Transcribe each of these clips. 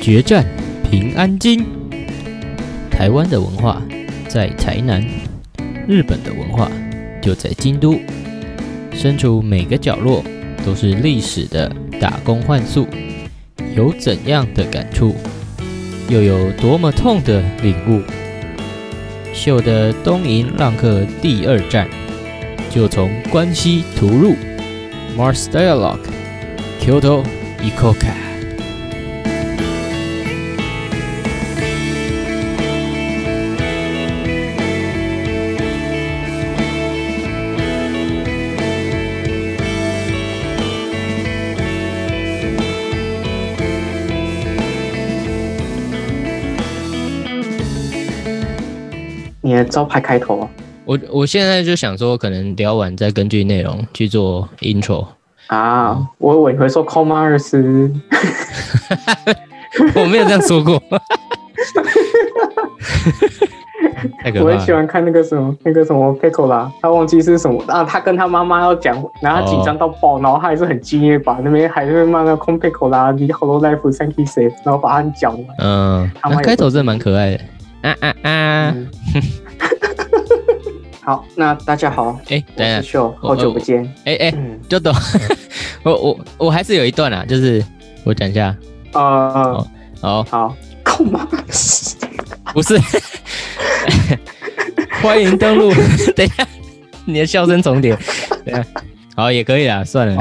决战平安京。台湾的文化在台南，日本的文化就在京都。身处每个角落都是历史的打工换宿，有怎样的感触，又有多么痛的领悟？秀的东瀛浪客第二站，就从关西突入。Mars Dialogue Kyoto Ikoka。招牌开头啊？我我现在就想说，可能聊完再根据内容去做 intro。啊，我以为你会说 commerce，我没有这样说过。我很喜欢看那个什么那个什么 Pickle 啦，他忘记是什么，然后他跟他妈妈要讲，然后他紧张到爆，然后他还是很敬业，把那边还是骂那空 Pickle 啦，你好多 life thank you 然后把它讲完。嗯，那开头真的蛮可爱的。啊啊啊！嗯 好，那大家好，哎，我等一下是，秀，好久不见。哎哎，嗯，就懂。我我我还是有一段啊，就是我讲一下。啊呃，好，好，commerce，不是，欢迎登录。等一下，你的笑声重叠。等一下，好也可以啦，算了。你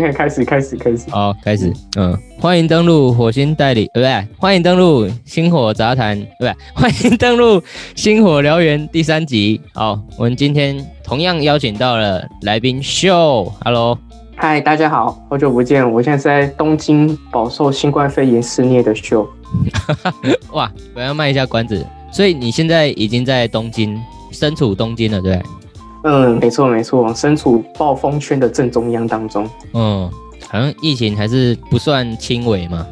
开始，开始，开始。好，开始。嗯，欢迎登录火星代理，对，不对，欢迎登录星火杂谈，对不对，欢迎登录星火燎原第三集。好，我们今天同样邀请到了来宾秀，Hello。嗨，大家好，好久不见，我现在是在东京饱受新冠肺炎肆虐的秀。哇，我要卖一下关子，所以你现在已经在东京，身处东京了，对不对？嗯，没错没错，身处暴风圈的正中央当中。嗯，好像疫情还是不算轻微嘛。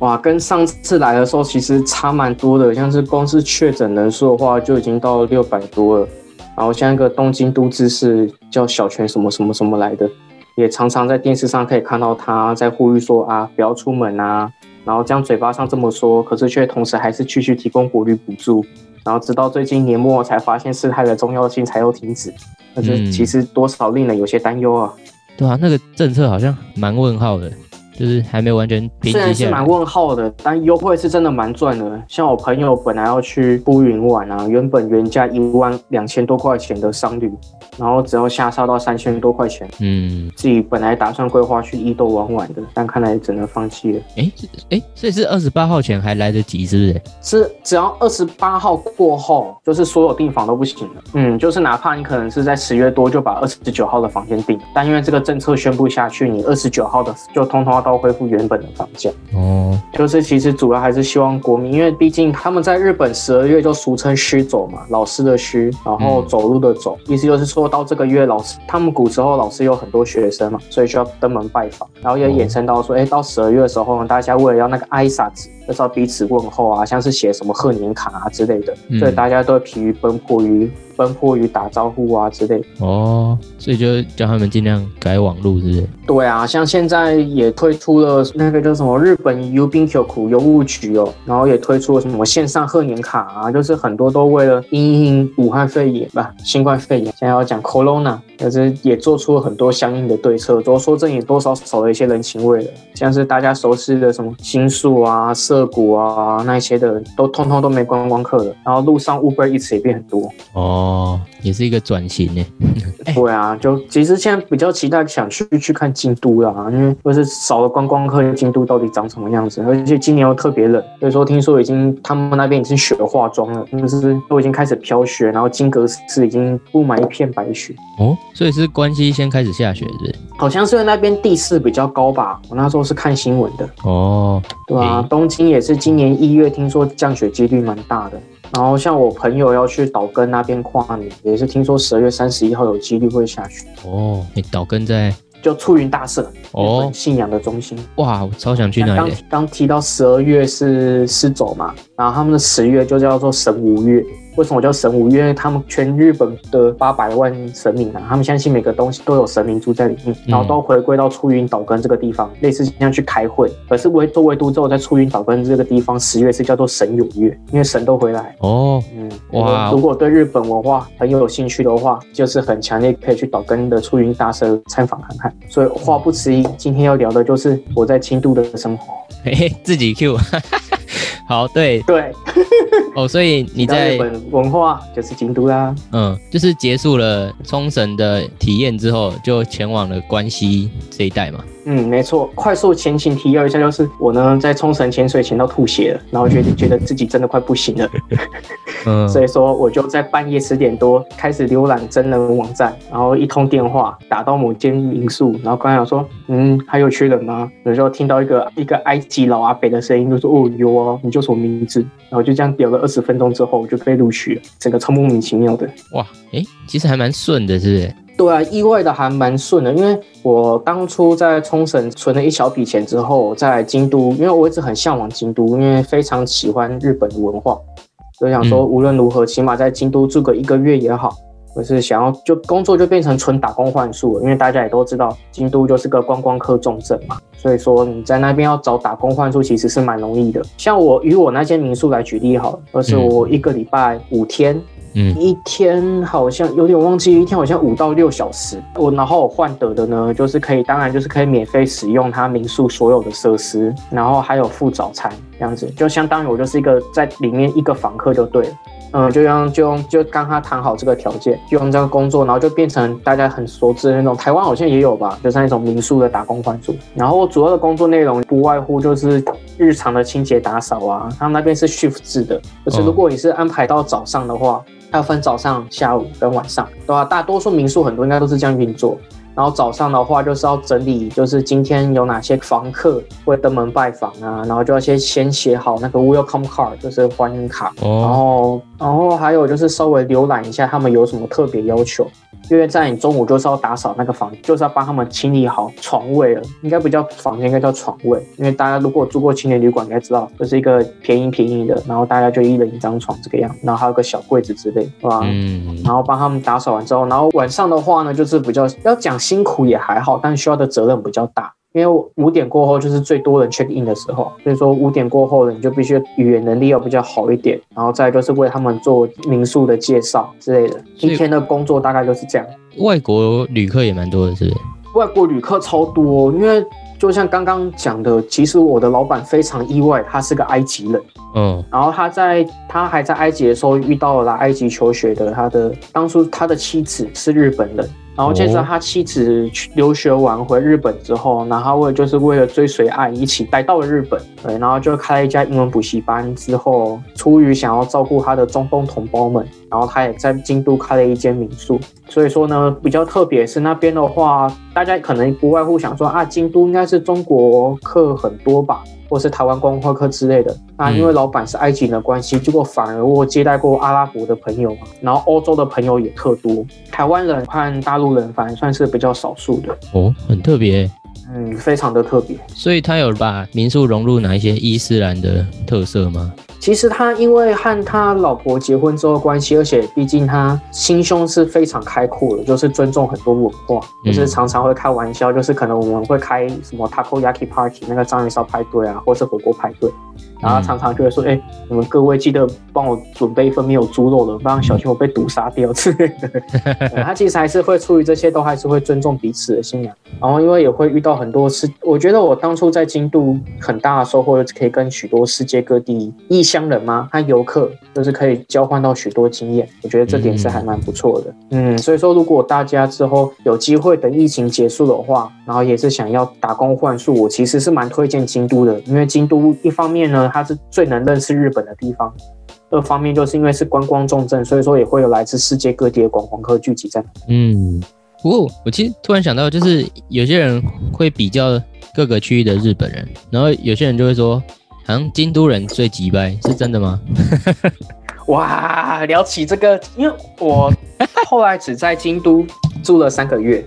哇，跟上次来的时候其实差蛮多的，像是光是确诊人数的话就已经到六百多了。然后像一个东京都知事叫小泉什么什么什么来的，也常常在电视上可以看到他在呼吁说啊不要出门啊，然后这样嘴巴上这么说，可是却同时还是继续提供国旅补助。然后直到最近年末才发现事态的重要性才又停止，那这嗯其实多少令人有些担忧啊。对啊，那个政策好像蛮问号的，就是还没完全平虽然是蛮。问号的，但优惠是真的蛮赚的。像我朋友本来要去乌云玩啊，原本原价一万两千多块钱的商旅，然后只要下杀到三千多块钱。嗯，自己本来打算规划去伊豆玩玩的，但看来只能放弃了。哎哎，所以是二十八号前还来得及，是不是？是只要二十八号过后，就是所有订房都不行了。嗯，就是哪怕你可能是在十月多就把二十九号的房间订了，但因为这个政策宣布下去，你二十九号的就通通要都恢复原本的房价。哦，就是其实主要还是希望国民，因为毕竟他们在日本十二月就俗称虚走嘛，老师的虚，然后嗯走路的走，意思就是说到这个月老师他们古时候老师有很多学生嘛，所以需要登门拜访，然后也衍生到说，哎、到十二月的时候呢，大家为了要那个挨萨子，就是要彼此问候啊，像是写什么贺年卡啊之类的，嗯所以大家都会疲于奔波于奔波于打招呼啊之类的。哦，所以就叫他们尽量改网路，是不是？对啊，像现在也推出了那个叫什么日本邮兵 Q 库邮务局哦，然后也推出了什么线上贺年卡啊，就是很多都为了因应武汉肺炎吧，新冠肺炎，现在要讲 Corona，但是也做出了很多相应的对策，都说这也多少少了一些人情味了，像是大家熟悉的什么新宿啊、涩谷啊那些的，都通通都没观光客了，然后路上 Uber 一次也变很多。哦，也是一个转型呢。对啊，就其实现在比较期待想去去看京都啦，因为就是少了观光客，京都到底长什么样子？而且今年又特别冷，所以说听说已经他们那边已经雪化妆了，就是都已经开始飘雪，然后金阁寺已经布满一片白雪。哦，所以是关西先开始下雪，是不是？好像是因为那边地势比较高吧，我那时候是看新闻的，哦，对啊，诶东京也是今年一月听说降雪几率蛮大的。然后像我朋友要去岛根那边跨年，也是听说十二月三十一号有几率会下雪，哦，你岛根在就出云大社哦信仰的中心。哇，我超想去那里刚。刚提到十二月是狮走嘛，然后他们的十月就叫做神无月。为什么叫神武？因为他们全日本的八百万神明啊，他们相信每个东西都有神明住在里面，然后都回归到出云岛根这个地方，类似这样去开会。可是唯都唯独之后在出云岛根这个地方，十月是叫做神有月，因为神都回来。哦，嗯，哇！如果对日本文化很有兴趣的话，就是很强烈可以去岛根的出云大社参访看看。所以话不迟疑，今天要聊的就是我在京都的生活。嘿嘿，自己 Q。好，对对，哦，所以你在日本文化就是京都啦，嗯，就是结束了冲绳的体验之后，就前往了关西这一带嘛。嗯，没错。快速前情提要一下，就是我呢在冲绳潜水潜到吐血了，然后觉得觉得自己真的快不行了。嗯，所以说我就在半夜十点多开始浏览真人网站，然后一通电话打到某间民宿，然后刚想说，嗯，还有缺人吗？有时候听到一个一个埃及老阿北的声音，就说，哦，有啊，你叫什么名字？然后就这样聊了二十分钟之后，我就被录取了，整个超莫名其妙的。哇，哎，其实还蛮顺的，是不是？对啊，意外的还蛮顺的，因为我当初在冲绳存了一小笔钱之后，在京都，因为我一直很向往京都，因为非常喜欢日本的文化，就想说无论如何，起码在京都住个一个月也好，我是想要就工作就变成纯打工换宿了，因为大家也都知道京都就是个观光客重镇嘛，所以说你在那边要找打工换宿其实是蛮容易的。像我以我那间民宿来举例好了，而是我一个礼拜五天。嗯一天好像有点忘记，一天好像五到六小时。我然后我换得的呢，就是可以，当然就是可以免费使用他民宿所有的设施，然后还有付早餐这样子，就相当于我就是一个在里面一个房客就对了。嗯，就用就用就刚他谈好这个条件，就用这个工作，然后就变成大家很熟知的那种。台湾好像也有吧，就是那种民宿的打工换宿。然后主要的工作内容不外乎就是日常的清洁打扫啊。他们那边是 shift 制的，就是如果你是安排到早上的话。要分早上、下午跟晚上，对吧？大多数民宿很多应该都是这样运作。然后早上的话就是要整理，就是今天有哪些房客会登门拜访啊，然后就要先先写好那个 welcome card，就是欢迎卡。哦。然后，然后还有就是稍微浏览一下他们有什么特别要求。因为在你中午就是要打扫那个房，就是要帮他们清理好床位了，应该不叫房间，应该叫床位。因为大家如果住过青年旅馆，应该知道，就是一个便宜便宜的，然后大家就一人一张床这个样，然后还有个小柜子之类，是吧？嗯。然后帮他们打扫完之后，然后晚上的话呢，就是比较要讲辛苦也还好，但需要的责任比较大。因为五点过后就是最多人 check in 的时候，所以说五点过后呢，你就必须语言能力要比较好一点，然后再就是为他们做民宿的介绍之类的。一天的工作大概就是这样。外国旅客也蛮多的，是不是？外国旅客超多，因为就像刚刚讲的，其实我的老板非常意外，他是个埃及人。嗯。然后他在他还在埃及的时候遇到了来埃及求学的他的当初他的妻子是日本人。然后接着他妻子去留学完回日本之后，然后为就是为了追随爱一起来到了日本，对，然后就开了一家英文补习班。之后出于想要照顾他的中东同胞们，然后他也在京都开了一间民宿。所以说呢，比较特别是那边的话，大家可能不外乎想说啊，京都应该是中国客很多吧。或是台湾观光客之类的，那因为老板是埃及人的关系，结果反而我接待过阿拉伯的朋友嘛，然后欧洲的朋友也特多，台湾人和大陆人反而算是比较少数的哦，很特别，嗯，非常的特别。所以他有把民宿融入哪一些伊斯兰的特色吗？其实他因为和他老婆结婚之后关系，而且毕竟他心胸是非常开阔的，就是尊重很多文化，就是常常会开玩笑，就是可能我们会开什么 takoyaki party 那个章鱼烧派对啊，或是火锅派对。然后常常就会说：“哎，你们各位记得帮我准备一份没有猪肉的，不然小心我被毒杀掉之类的。”他其实还是会出于这些，都还是会尊重彼此的信仰。然后因为也会遇到很多事，我觉得我当初在京都很大的收获，就是可以跟许多世界各地异乡人嘛，他游客，就是可以交换到许多经验。我觉得这点是还蛮不错的。嗯，所以说如果大家之后有机会等疫情结束的话，然后也是想要打工换宿，我其实是蛮推荐京都的，因为京都一方面呢。它是最能认识日本的地方，二方面就是因为是观光重镇，所以说也会有来自世界各地的观光客聚集在。嗯，不过我其实突然想到，就是有些人会比较各个区域的日本人，然后有些人就会说，好像京都人最急掰，是真的吗？哇，聊起这个，因为我后来只在京都住了三个月，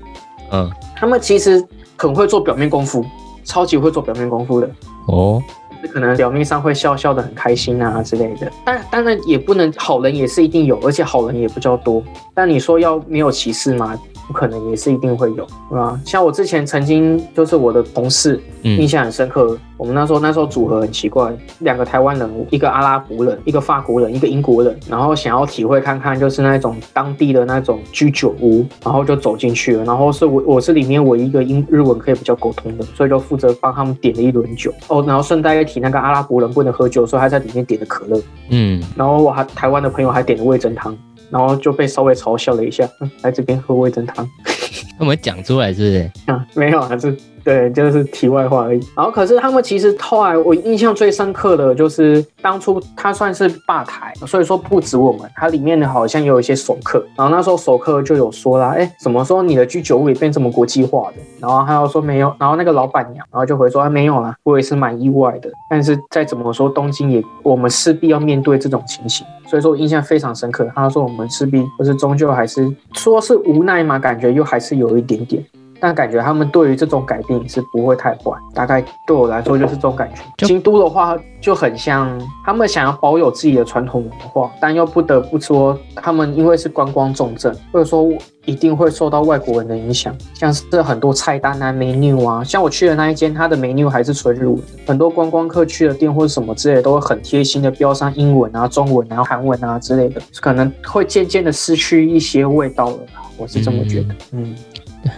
嗯，他们其实很会做表面功夫，超级会做表面功夫的。哦。可能表面上会笑笑的很开心啊之类的。但当然也不能好人也是一定有，而且好人也不较多。但你说要没有歧视吗？不可能，也是一定会有，对吧？像我之前曾经就是我的同事，印象很深刻。我们那时候那时候组合很奇怪，两个台湾人，一个阿拉伯人，一个法国人，一个英国人，然后想要体会看看就是那种当地的那种居酒屋，然后就走进去了。然后是我我是里面唯一一个英日文可以比较沟通的，所以就负责帮他们点了一轮酒哦。然后顺带一提，那个阿拉伯人不能喝酒，所以他在里面点的可乐。嗯，然后我还台湾的朋友还点了味噌汤。然后就被稍微嘲笑了一下，来这边喝味噌汤，他们讲出来是不是？啊，没有啊，这。对，就是题外话而已。然后，可是他们其实后来我印象最深刻的就是当初他算是吧台，所以说不止我们，它里面的好像有一些熟客。然后那时候熟客就有说啦，哎，怎么说你的居酒屋也变这么国际化的？然后他又说没有，然后那个老板娘然后就回说啊没有啦，我也是蛮意外的。但是再怎么说，东京也我们势必要面对这种情形，所以说我印象非常深刻。他说我们势必就是终究还是说是无奈嘛，感觉又还是有一点点。但感觉他们对于这种改变是不会太坏，大概对我来说就是这种感觉。京都的话就很像他们想要保有自己的传统文化，但又不得不说他们因为是观光重镇，或者说一定会受到外国人的影响。像是很多菜单啊、menu 啊，像我去的那一间，它的 menu 还是纯日文。很多观光客去的店或者什么之类，都会很贴心的标上英文啊、中文啊、韩文啊之类的，可能会渐渐的失去一些味道了。我是这么觉得，嗯。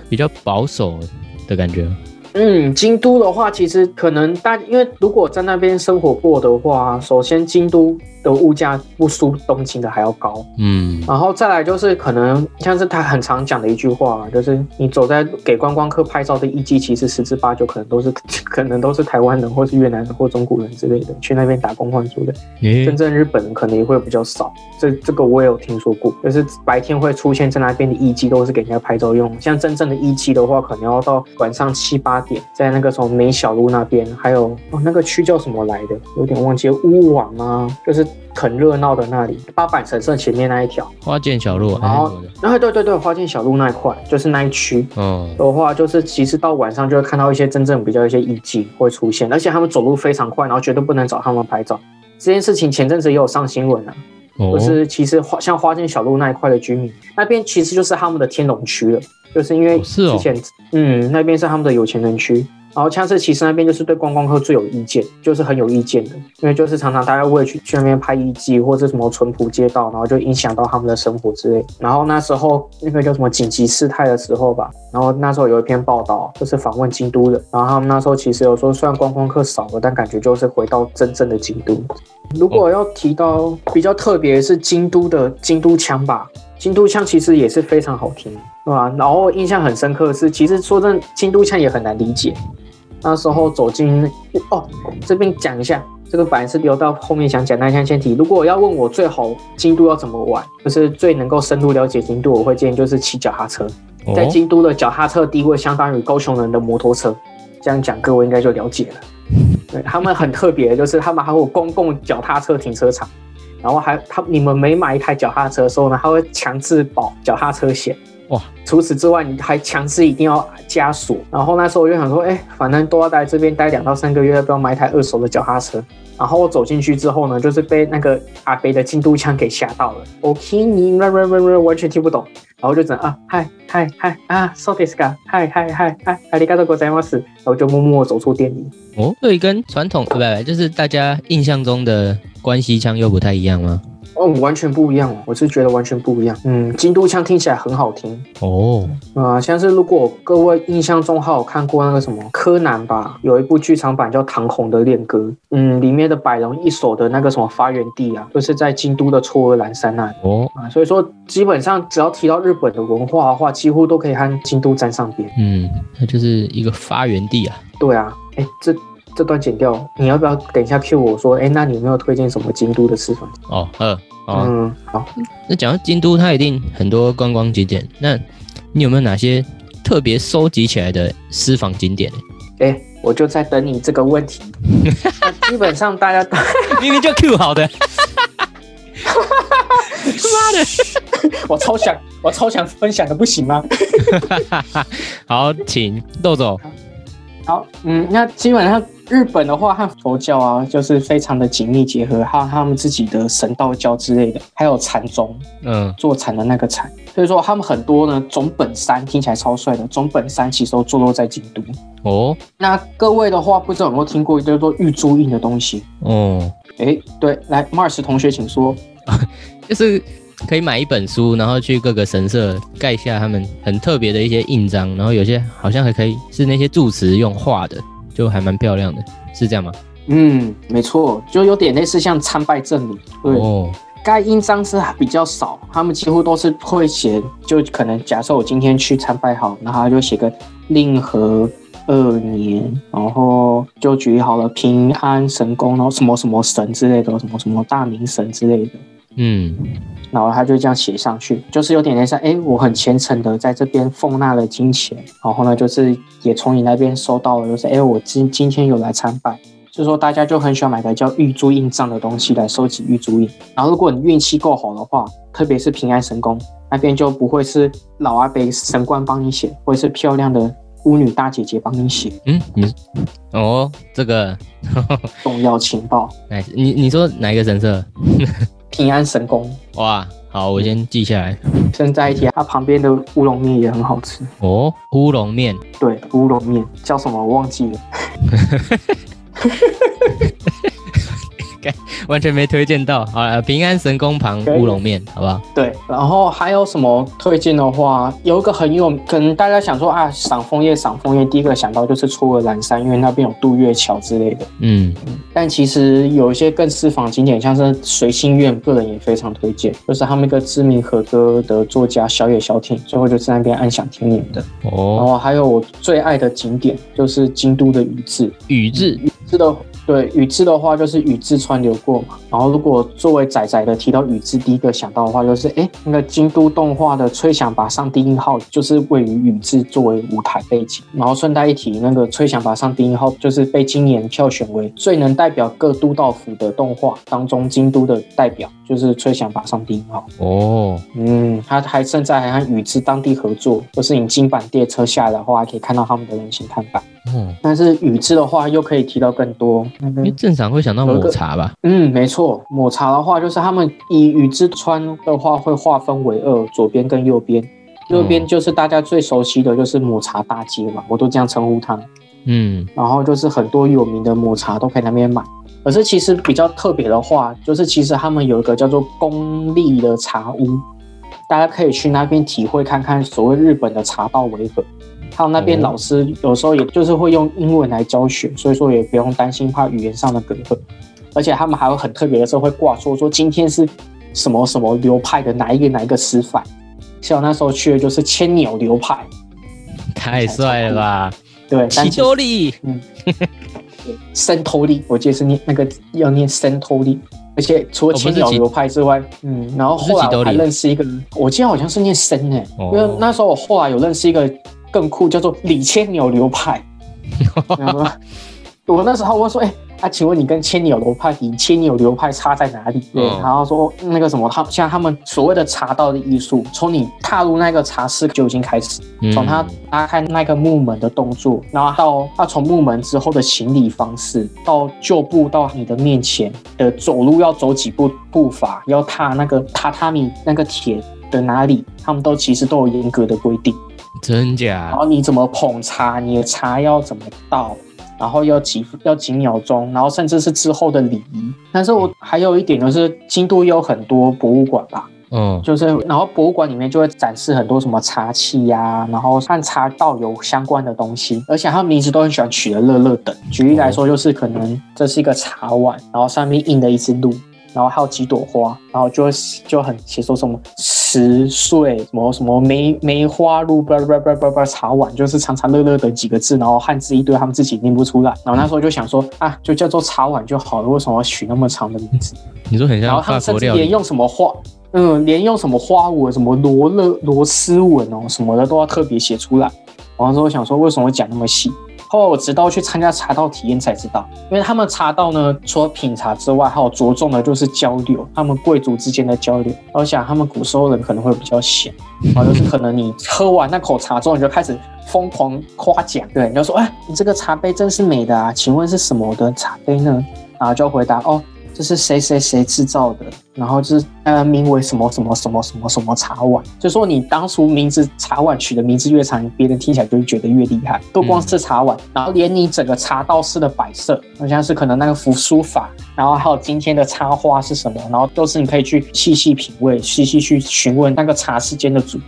比较保守的感觉。嗯，京都的话，其实可能大，因为如果在那边生活过的话，首先京都。的物价不输东京的还要高，嗯，然后再来就是可能像是他很常讲的一句话，就是你走在给观光客拍照的艺伎，其实十之八九可能都是 可能都是台湾人或是越南人或中国人之类的去那边打工换宿的，真正日本人可能也会比较少。这这个我也有听说过，就是白天会出现在那边的艺伎都是给人家拍照用，像真正的艺伎的话，可能要到晚上七八点，在那个什么梅小路那边，还有哦那个区叫什么来的，有点忘记乌网啊，就是。很热闹的那里，八坂神社前面那一条花见小路，然后，然后对对对，花见小路那一块就是那一区，嗯，的话就是其实到晚上就会看到一些真正比较一些遗迹会出现，而且他们走路非常快，然后绝对不能找他们拍照。这件事情前阵子也有上新闻啊，就是其实花像花见小路那一块的居民，那边其实就是他们的天龙区了，就是因为之前嗯那边是他们的有钱人区。然后枪刺其实那边就是对观光客最有意见，就是很有意见的，因为就是常常大家为了去去那边拍遗迹或者什么淳朴街道，然后就影响到他们的生活之类。然后那时候那个叫什么紧急事态的时候吧，然后那时候有一篇报道，就是访问京都的，然后他们那时候其实有说，虽然观光客少了，但感觉就是回到真正的京都。如果要提到比较特别是京都的京都腔吧。京都腔其实也是非常好听，对吧？然后印象很深刻的是，其实说真，京都腔也很难理解。那时候走进哦，这边讲一下，这个本来是留到后面想讲，那先先提。如果要问我最好京都要怎么玩，就是最能够深入了解京都，我会建议就是骑脚踏车。在京都的脚踏车地位相当于高雄人的摩托车，这样讲各位应该就了解了。对他们很特别，就是他们还有公共脚踏车停车场。然后还他你们每买一台脚踏车的时候呢，他会强制保脚踏车险。哇。除此之外，你还强制一定要加锁。然后那时候我就想说，哎，反正都要在这边待两到三个月，要不要买一台二手的脚踏车？然后我走进去之后呢，就是被那个阿北的京都腔给吓到了。OK，你完全听不懂。然后就整啊，嗨嗨嗨啊，so this guy，嗨嗨嗨嗨，阿里嘎多ございます。然后就默默走出店里。哦，对，跟传统不不，就是大家印象中的关西腔又不太一样吗？ 哦，完全不一样，我是觉得完全不一样。嗯，京都腔听起来很好听哦。啊，像是如果各位印象中还有看过那个什么柯南吧，有一部剧场版叫《唐红的恋歌》，嗯，里面的百龙一手的那个什么发源地啊，就是在京都的嵯峨岚山那里。哦啊，所以说基本上只要提到日本的文化的话，几乎都可以和京都沾上边。嗯，那就是一个发源地啊。对啊，哎，这。这段剪掉，你要不要等一下 Q 我说？哎，那你有没有推荐什么京都的私房？哦，呃，嗯，好。那讲到京都，它一定很多观光景点。那你有没有哪些特别收集起来的私房景点？哎，我就在等你这个问题。基本上大家 明明就 Q 好的，妈的，我超想，我超想分享的，不行吗？好，请豆豆。好，嗯，那基本上日本的话和佛教啊，就是非常的紧密结合，还有他们自己的神道教之类的，还有禅宗，嗯，坐禅的那个禅。所以说他们很多呢，总本山听起来超帅的，总本山其实都坐落在京都。哦那各位的话，不知道有没有听过一个叫做玉珠印的东西？哦，哎，对，来，Mars 同学请说。就是可以买一本书，然后去各个神社盖下他们很特别的一些印章，然后有些好像还可以是那些住持用画的，就还蛮漂亮的，是这样吗？嗯，没错，就有点类似像参拜证明。对，哦，该印章是比较少，他们几乎都是会写，就可能假设我今天去参拜好，然后他就写个令和二年，然后就举好了平安神功，然后什么什么神之类的，什么什么大明神之类的，嗯，然后他就这样写上去，就是有点类似，哎，我很虔诚的在这边奉纳了金钱，然后呢，就是也从你那边收到了，就是哎，我今今天有来参拜。就是说，大家就很喜欢买个叫玉珠印章的东西来收集玉珠印。然后，如果你运气够好的话，特别是平安神宫那边就不会是老阿伯神官帮你写，或者是漂亮的巫女大姐姐帮你写嗯，你哦，这个，重要情报。哎，你你说哪一个神社？平安神功，哇，好，我先记下来。现在一提，它旁边的乌龙面也很好吃。哦，乌龙面，对，乌龙面叫什么我忘记了。完全没推荐到。好了，平安神宫旁乌龙面，好不好？对，然后还有什么推荐的话，有一个很有，可能大家想说啊，赏枫叶，赏枫叶，第一个想到就是出尔兰山，因为那边有渡月桥之类的。嗯，但其实有一些更私房景点，像是随心院，个人也非常推荐，就是他们一个知名和歌的作家小野小挺，最后就在那边安享天年的。哦然哦，后还有我最爱的景点，就是京都的宇治。宇治，宇治的对宇治的话，就是宇治川流过嘛。然后如果作为仔仔的提到宇治，第一个想到的话就是，哎，那个京都动画的吹响吧上低音号就是位于宇治作为舞台背景。然后顺带一提，那个吹响吧上低音号就是被今年票选为最能代表各都道府的动画当中，京都的代表就是吹响吧上低音号。哦，嗯，他还甚至还和宇治当地合作，就是你金板列车下来的话，还可以看到他们的人形看板。嗯，但是宇治的话，又可以提到更多。那个因为正常会想到抹茶吧？嗯，没错，抹茶的话，就是他们以宇治川的话会划分为二，左边跟右边。右边就是大家最熟悉的就是抹茶大街嘛，我都这样称呼它。嗯，然后就是很多有名的抹茶都可以那边买。可是其实比较特别的话，就是其实他们有一个叫做公立的茶屋，大家可以去那边体会看看所谓日本的茶道为何。还有那边哦老师有时候也就是会用英文来教学，所以说也不用担心怕语言上的隔阂。而且他们还有很特别的时候会挂说说今天是什么什么流派的哪一个哪一个师范。像我那时候去的就是千鸟流派，太帅了吧！对，但喜其实多利，森头力，我记得是念那个要念森头力，而且除了千鸟流派之外，嗯，然后后来我还认识一个，我记得好像是念生诶、哦因为那时候我后来有认识一个更酷，叫做李千鸟流派。然后我那时候我说，哎、啊，请问你跟千鸟流派、比千鸟流派差在哪里？对，嗯然后说那个什么，他像他们所谓的茶道的艺术，从你踏入那个茶室就已经开始，嗯从他拉开那个木门的动作，然后到他从木门之后的行礼方式，到就步到你的面前的走路要走几步步伐，要踏那个榻榻米那个铁的哪里，他们都其实都有严格的规定。真假然假？后你怎么捧茶，你的茶要怎么倒，然后要几要几秒钟，然后甚至是之后的礼仪。但是我还有一点就是，京都也有很多博物馆吧，嗯，就是然后博物馆里面就会展示很多什么茶器呀、然后和茶道有相关的东西，而且他们名字都很喜欢取的乐乐等。举例来说，就是可能这是一个茶碗，然后上面印的一只鹿。然后还有几朵花，然后就会就很写说什么十岁什么什么梅梅花鹿叭叭叭叭叭茶碗，就是长长乐乐的几个字，然后汉字一堆，他们自己念不出来。然后那时候就想说啊，就叫做茶碗就好了，为什么要取那么长的名字？你说很像然后他们甚至连用什么花，嗯，连用什么花纹、什么罗勒、螺丝纹哦什么的都要特别写出来。然后之后想说，为什么会讲那么细？后来我直到去参加茶道体验才知道，因为他们茶道呢，除了品茶之外，还有着重的就是交流，他们贵族之间的交流。我想他们古时候人可能会比较闲，然后就是可能你喝完那口茶之后，你就开始疯狂夸奖，对，你就说，哎，你这个茶杯真是美的啊，请问是什么的茶杯呢？然后就回答，哦。这是谁谁谁制造的？然后就是呃，名为什么什么什么什么什么茶碗，就说你当初名字茶碗取的名字越长，别人听起来就会觉得越厉害。不光是茶碗，然后连你整个茶道式的摆设，好像是可能那个符书法，然后还有今天的插花是什么，然后都是你可以去细细品味、细细去询问那个茶室间的主。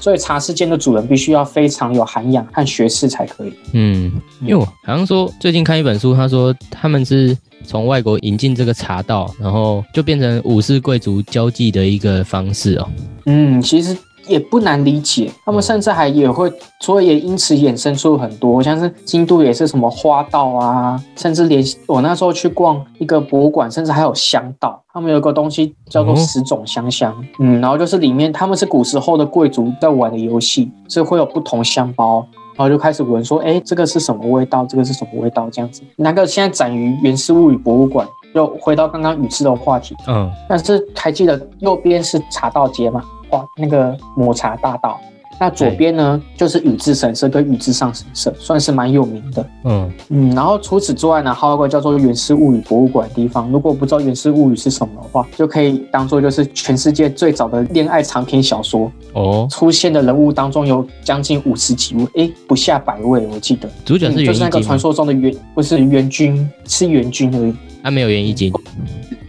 所以茶室间的主人必须要非常有涵养和学识才可以。嗯，因为我好像说最近看一本书，他说他们是。从外国引进这个茶道，然后就变成武士贵族交际的一个方式哦。嗯，其实也不难理解，他们甚至还也会，所以也因此衍生出很多，像是京都也是什么花道啊，甚至连我那时候去逛一个博物馆，甚至还有香道，他们有个东西叫做十种香香，嗯，然后就是里面他们是古时候的贵族在玩的游戏，是会有不同香包。然后就开始闻，说：“哎，这个是什么味道？这个是什么味道？”这样子，那个现在展于原始物语博物馆。又回到刚刚宇智的话题，嗯，但是还记得右边是茶道街吗？哇，那个抹茶大道。那左边呢，就是宇治神社跟宇治上神社，算是蛮有名的。嗯嗯，然后除此之外呢，还有个叫做源氏物语博物馆的地方。如果不知道源氏物语是什么的话，就可以当做就是全世界最早的恋爱长篇小说哦。出现的人物当中有将近五十几位，哎，不下百位，我记得。主角是就是那个传说中的元，不是元君，是元君而已。他没有元一金，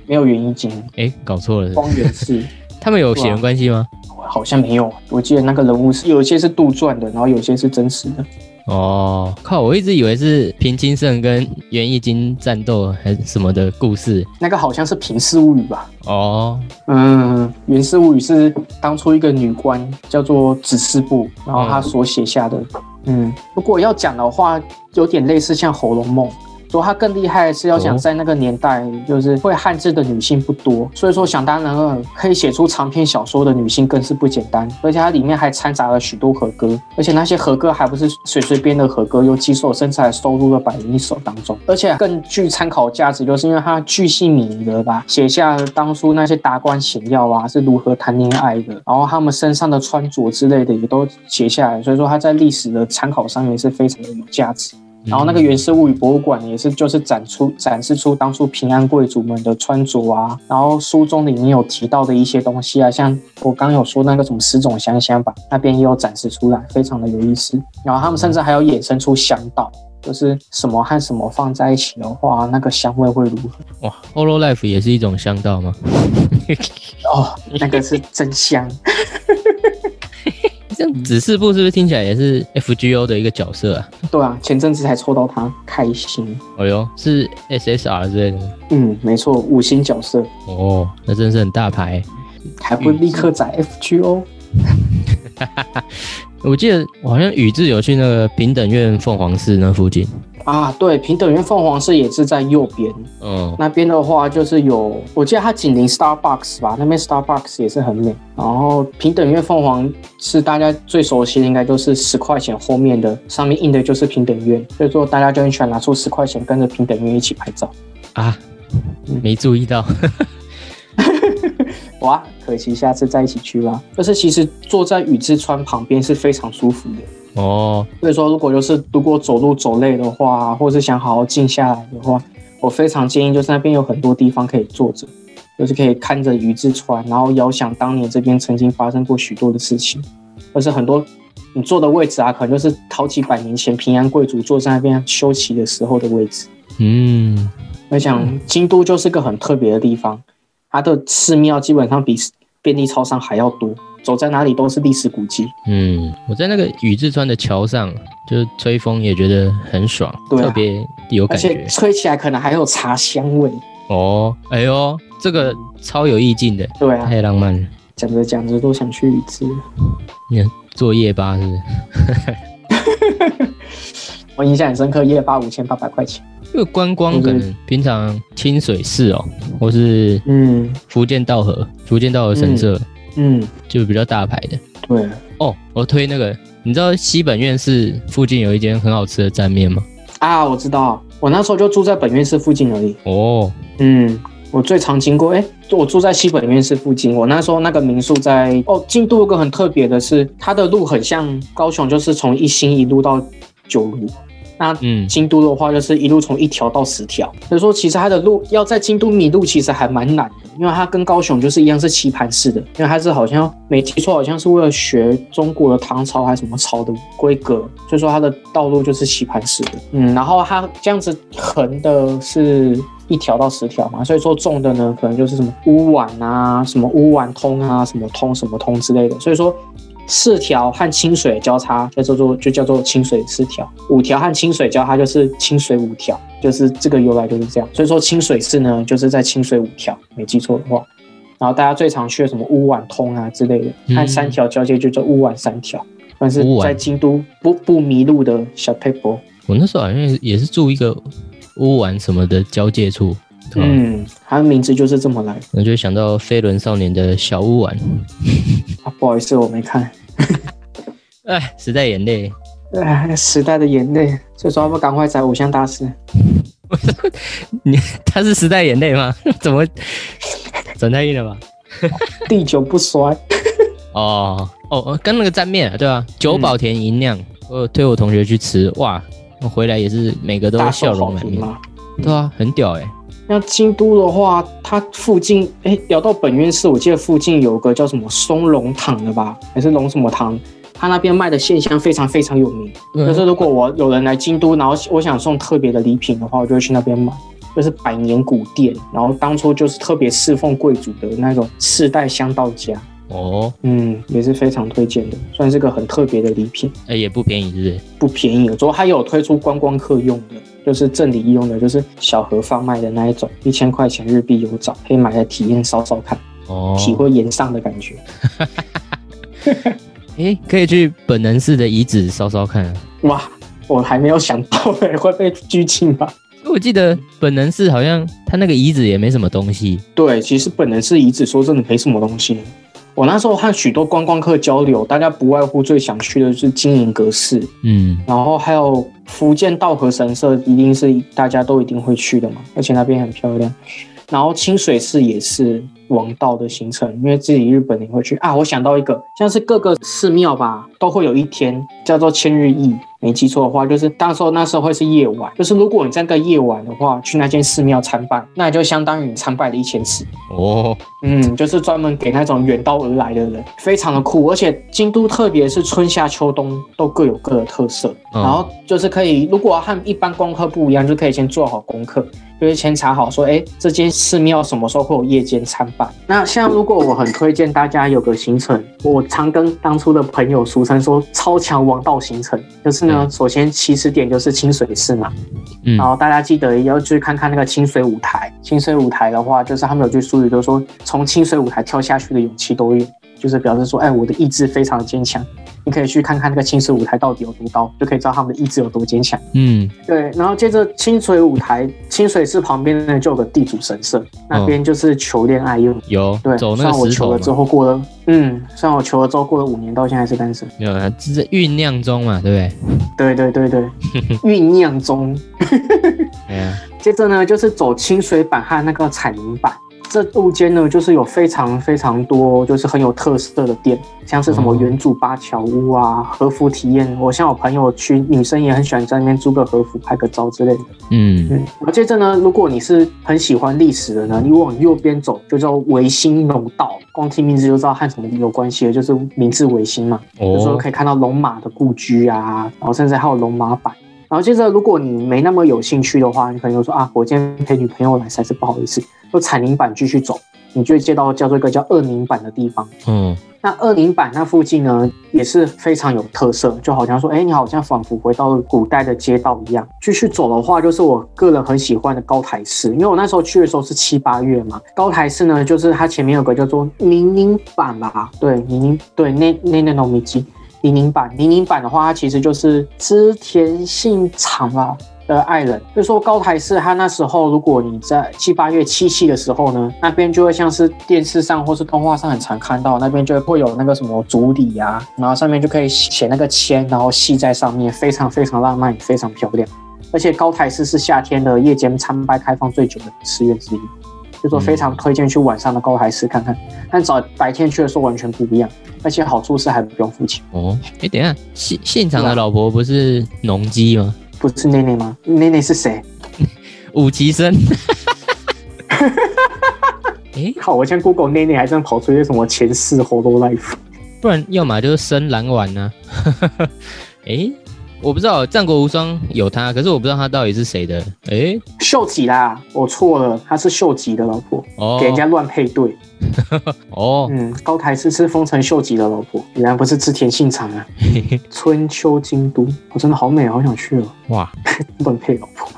没有元一金。哎，搞错了。光源氏，他们有血缘关系吗？好像没有，我记得那个人物是有一些是杜撰的，然后有些是真实的。哦，靠！我一直以为是平清盛跟袁义经战斗还是什么的故事。那个好像是平氏物语吧？哦，嗯，源氏物语是当初一个女官叫做子嗣部，然后她所写下的。嗯，如果要讲的话，有点类似像《红楼梦》。说他更厉害的是，要想在那个年代，就是会汉字的女性不多，所以说想当然了，可以写出长篇小说的女性更是不简单。而且它里面还掺杂了许多和歌，而且那些和歌还不是随随便的和歌，又几首甚至还收录了百灵一首当中。而且更具参考价值，就是因为它巨细靡遗的吧，写下当初那些达官显要啊是如何谈恋爱的，然后他们身上的穿着之类的也都写下来，所以说它在历史的参考上面是非常的有价值。然后那个源氏物语博物馆也是，就是展出展示出当初平安贵族们的穿着啊，然后书中里面有提到的一些东西啊，像我刚有说那个什么十种香香吧，那边也有展示出来，非常的有意思。然后他们甚至还有衍生出香道，就是什么和什么放在一起的话，那个香味会如何？哇，Holo Life 也是一种香道吗？哦，那个是真香。子嗣部是不是听起来也是 F G O 的一个角色啊？对啊，前阵子才抽到他，开心。哎呦，是 S S R 之类的。嗯，没错，五星角色。哦，那真是很大牌，还会立刻载 F G O？我记得我好像宇智有去那个平等院凤凰寺那附近。啊，对，平等院凤凰寺也是在右边。嗯，那边的话就是有，我记得它紧邻 Starbucks 吧，那边 Starbucks 也是很美。然后平等院凤凰是大家最熟悉的，应该就是十块钱后面的，上面印的就是平等院，所以说大家就很喜欢拿出十块钱跟着平等院一起拍照。啊，没注意到。哇，可惜下次再一起去吧。就是其实坐在宇治川旁边是非常舒服的。哦，所以说，如果就是如果走路走累的话，或者是想好好静下来的话，我非常建议就是那边有很多地方可以坐着，就是可以看着宇治川，然后遥想当年这边曾经发生过许多的事情，或是很多你坐的位置啊，可能就是好几百年前平安贵族坐在那边休息的时候的位置。嗯，我想京都就是个很特别的地方，它的寺庙基本上比便利超商还要多。走在哪里都是历史古迹。嗯，我在那个宇治川的桥上，就是吹风也觉得很爽，特别有感觉。而且吹起来可能还有茶香味。哦，哎呦，这个超有意境的。对啊，太浪漫了。讲着讲着都想去宇治。你坐夜吧是不是？我印象很深刻，夜巴五千八百块钱。因为观光可能平常清水寺哦，或是嗯福建道和福建道河神社。嗯，就比较大牌的。对哦，我推那个，你知道西本院寺附近有一间很好吃的蘸面吗？啊，我知道，我那时候就住在本院寺附近而已。哦，嗯，我最常经过，哎，我住在西本院寺附近。我那时候那个民宿在哦，京都有个很特别的是，它的路很像高雄，就是从一心一路到九如。那嗯，京都的话，就是一路从一条到十条，所以说其实它的路要在京都迷路，其实还蛮难的，因为它跟高雄就是一样是棋盘式的，因为它是好像没记错，好像是为了学中国的唐朝还是什么朝的规格，所以说它的道路就是棋盘式。的，嗯，然后它这样子横的是一条到十条嘛，所以说重的呢，可能就是什么乌丸啊，什么乌丸通啊，什么通什么通之类的，所以说。四条和清水交叉就叫做就叫做清水四条，五条和清水交叉就是清水五条，就是这个由来就是这样。所以说清水寺呢，就是在清水五条，没记错的话。然后大家最常去的什么乌丸通啊之类的，和三条交界就叫乌丸三条，但是在京都不不迷路的小 paper。我那时候好像也是住一个乌丸什么的交界处。嗯，他的名字就是这么来。我就想到飞轮少年的小屋丸。啊，不好意思，我没看。哎，时代眼泪。哎，时代的眼泪。所以说，要不赶快找偶像大师？你他是时代眼泪吗？怎么转太硬了吧？地久不衰。哦哦，跟那个沾面对吧？久保田银酿，我推我同学去吃，哇，我回来也是每个都笑容满面。对啊，很屌哎。那京都的话，它附近哎，聊到本院寺，我记得附近有个叫什么松龙堂的吧，还是龙什么堂？他那边卖的线香非常非常有名。可是如果我有人来京都，然后我想送特别的礼品的话，我就会去那边买。就是百年古店，然后当初就是特别侍奉贵族的那种世代香道家。哦，嗯，也是非常推荐的，算是个很特别的礼品。哎，也不便宜，是不是？不便宜，主要它有推出观光客用的。就是赠礼用的，就是小盒贩卖的那一种，一千块钱日币有找，可以买来体验烧烧看，哦，体会岩上的感觉。哎，可以去本能寺的遗址烧烧看。哇，我还没有想到 会被拘禁吧？我记得本能寺好像它那个遗址也没什么东西。对，其实本能寺遗址说真的没什么东西。我那时候和许多观光客交流，大家不外乎最想去的是金银阁寺，嗯，然后还有福建道和神社，一定是大家都一定会去的嘛，而且那边很漂亮。然后清水寺也是王道的行程，因为自己日本也会去啊。我想到一个，像是各个寺庙吧，都会有一天叫做千日祭。没记错的话，就是到时候那时候会是夜晚，就是如果你在个夜晚的话，去那间寺庙参拜，那就相当于你参拜了一千次哦。嗯，就是专门给那种远道而来的人，非常的酷。而且京都特别是春夏秋冬都各有各的特色，然后就是可以，如果和一般功课不一样，就可以先做好功课，就是先查好说，哎，这间寺庙什么时候会有夜间参拜。那像如果我很推荐大家有个行程，我常跟当初的朋友俗称说超强王道行程，就是呢。首先起始点就是清水寺嘛，然后大家记得要去看看那个清水舞台。清水舞台的话，就是他们有句俗语，就是说从清水舞台跳下去的勇气都有，就是表示说，哎，我的意志非常坚强。你可以去看看那个清水舞台到底有多高，就可以知道他们的意志有多坚强。嗯，对。然后接着清水舞台，清水寺旁边呢就有个地主神社，那边就是求恋爱用。有，对。算我求了之后过了，嗯，算我求了之后过了五年，到现在是单身。没有啊，这是酝酿中嘛，对不对？对对对对，酝酿中。对啊。接着呢，就是走清水版和那个彩泥板。这路间呢，就是有非常非常多，就是很有特色的店，像是什么原主八桥屋啊、和服体验。我像我朋友去，女生也很喜欢在那边租个和服拍个照之类的。嗯嗯。而接着呢，如果你是很喜欢历史的呢，你往右边走就叫维新龙道，光听名字就知道和什么有关系了，就是明治维新嘛。哦。有时候可以看到龙马的故居啊，然后甚至还有龙马板。然后接着，如果你没那么有兴趣的话，你可能说啊，我今天陪女朋友来，实在是不好意思。就彩铃版继续走，你就会接到叫做一个叫二零版的地方。嗯，那二零版那附近呢，也是非常有特色，就好像说，哎，你好像仿佛回到了古代的街道一样。继续走的话，就是我个人很喜欢的高台寺，因为我那时候去的时候是七八月嘛。高台寺呢，就是它前面有个叫做宁宁板吧，对，宁宁，对，那那那种米基。泥泞板，泥泞板的话，它其实就是织田信长啊的爱人。就说高台寺，它那时候如果你在七八月七夕的时候呢，那边就会像是电视上或是动画上很常看到，那边就会有那个什么竹里啊，然后上面就可以写那个签，然后系在上面，非常非常浪漫，非常漂亮。而且高台寺是夏天的夜间参拜开放最久的寺院之一，就说非常推荐去晚上的高台寺看看。但早白天去的时候完全不一样，而且好处是还不用付钱。哦，哎，等一下，现现场的老婆不是农机吗？不是内内吗？内内是谁？武吉生。哎，靠！我现在 Google 内内还真跑出一些什么前世 Holo Life，不然要么就是深蓝丸呢。哎，我不知道战国无双有他，可是我不知道他到底是谁的。哎，秀吉啦，我错了，他是秀吉的老婆，给人家乱配对。哦，嗯，高台是是丰臣秀吉的老婆，原来不是织田信长啊。春秋京都，我真的好美，好想去哦。哇，乱配老婆。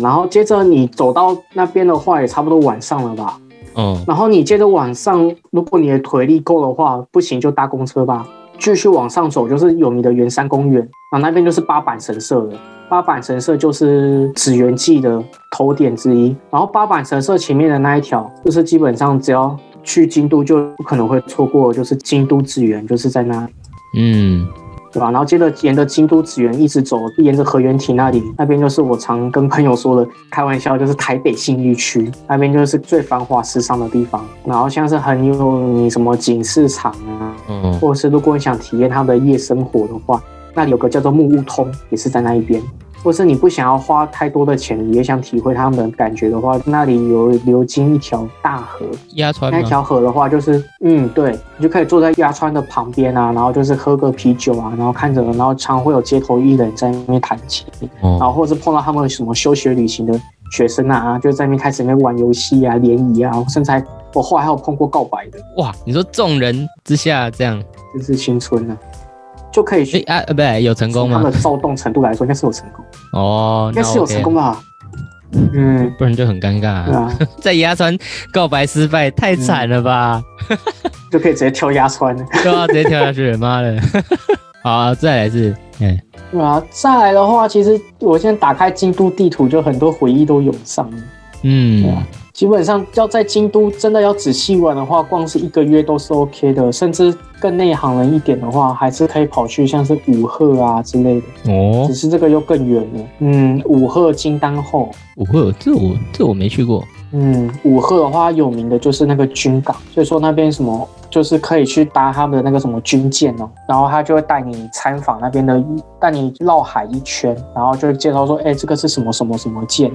然后接着你走到那边的话，也差不多晚上了吧？嗯。然后你接着晚上，如果你的腿力够的话，不行就搭公车吧，继续往上走就是有名的圆山公园。然后那边就是八坂神社了。八坂神社就是紫元记的头点之一。然后八坂神社前面的那一条，就是基本上只要去京都就不可能会错过，就是京都紫园，就是在那。嗯。对吧？然后接着沿着京都紫园一直走，沿着河原町那里，那边就是我常跟朋友说的开玩笑，就是台北信义区那边就是最繁华时尚的地方。然后像是很有你什么景市场啊，嗯，或者是如果你想体验他的夜生活的话，那里有个叫做木屋通，也是在那一边。或是你不想要花太多的钱，也想体会他们的感觉的话，那里有流经一条大河，鸭川。那条河的话，就是嗯，对你就可以坐在鸭川的旁边啊，然后就是喝个啤酒啊，然后看着，然后常会有街头艺人在那边弹琴，然后或者是碰到他们什么休学旅行的学生啊，就在那边开始那边玩游戏啊、联谊啊，甚至还我后来还有碰过告白的。哇，你说众人之下这样，就是青春啊。就可以去啊，不对，有成功吗？他们的躁动程度来说，应该是有成功哦，应该是有成功吧？嗯，不然就很尴尬啊。在鸭川告白失败，太惨了吧？就可以直接跳鸭川了，对啊，直接跳下去，妈的！好，再来是，嗯，对啊，再来的话，其实我现在打开京都地图，就很多回忆都涌上了，嗯，对啊。基本上要在京都真的要仔细玩的话，逛是一个月都是 OK 的，甚至更内行人一点的话，还是可以跑去像是五鹤啊之类的。哦，只是这个又更远了。嗯，五鹤金丹后，五鹤这我这我没去过。嗯，五鹤的话有名的就是那个军港，所以说那边什么就是可以去搭他们的那个什么军舰哦，然后他就会带你参访那边的，带你绕海一圈，然后就介绍说，哎，这个是什么什么什么舰。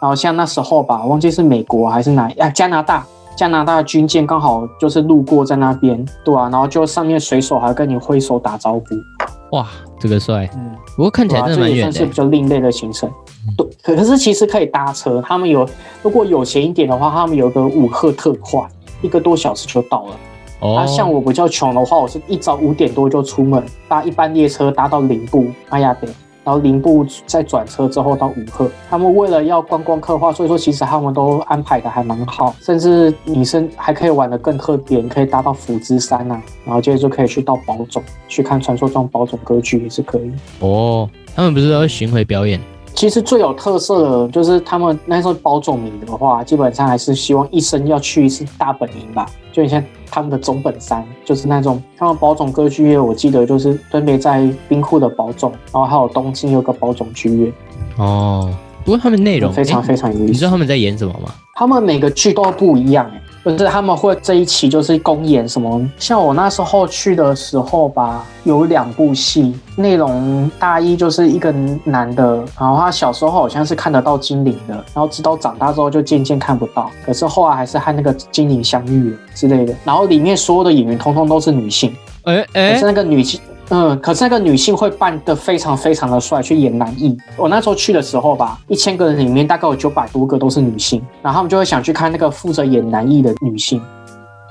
然后像那时候吧，忘记是美国还是哪啊加拿大，加拿大军舰刚好就是路过在那边，对啊，然后就上面水手还跟你挥手打招呼，哇，这个帅，嗯，不过看起来真的蛮远的，算是比较另类的行程，对，可可是其实可以搭车，他们有如果有钱一点的话，他们有个五赫特快，一个多小时就到了。哦，像我比较穷的话，我是一早五点多就出门，搭一班列车搭到林布，哎呀，对。然后零部再转车之后到五鹤，他们为了要观光客化，所以说其实他们都安排的还蛮好，甚至女生还可以玩的更特别，你可以搭到福之山呐，然后接着就可以去到宝冢去看传说中宝冢歌剧也是可以。哦，他们不是要巡回表演？其实最有特色的就是他们那时候包总迷的话，基本上还是希望一生要去一次大本营吧，就像他们的总本山，就是那种他们宝冢歌剧院，我记得就是分别在冰库的宝冢，然后还有东京有个宝冢剧院。哦，不过他们内容非常非常有意思。你知道他们在演什么吗？他们每个剧都不一样哎。就是他们会这一期就是公演什么，像我那时候去的时候吧，有两部戏，内容大一就是一个男的，然后他小时候好像是看得到精灵的，然后直到长大之后就渐渐看不到，可是后来还是和那个精灵相遇了之类的。然后里面所有的演员通通都是女性，哎哎，是那个女性。嗯，可是那个女性会扮得非常非常的帅，去演男一。我那时候去的时候吧，一千个人里面大概有九百多个都是女性，然后他们就会想去看那个负责演男一的女性，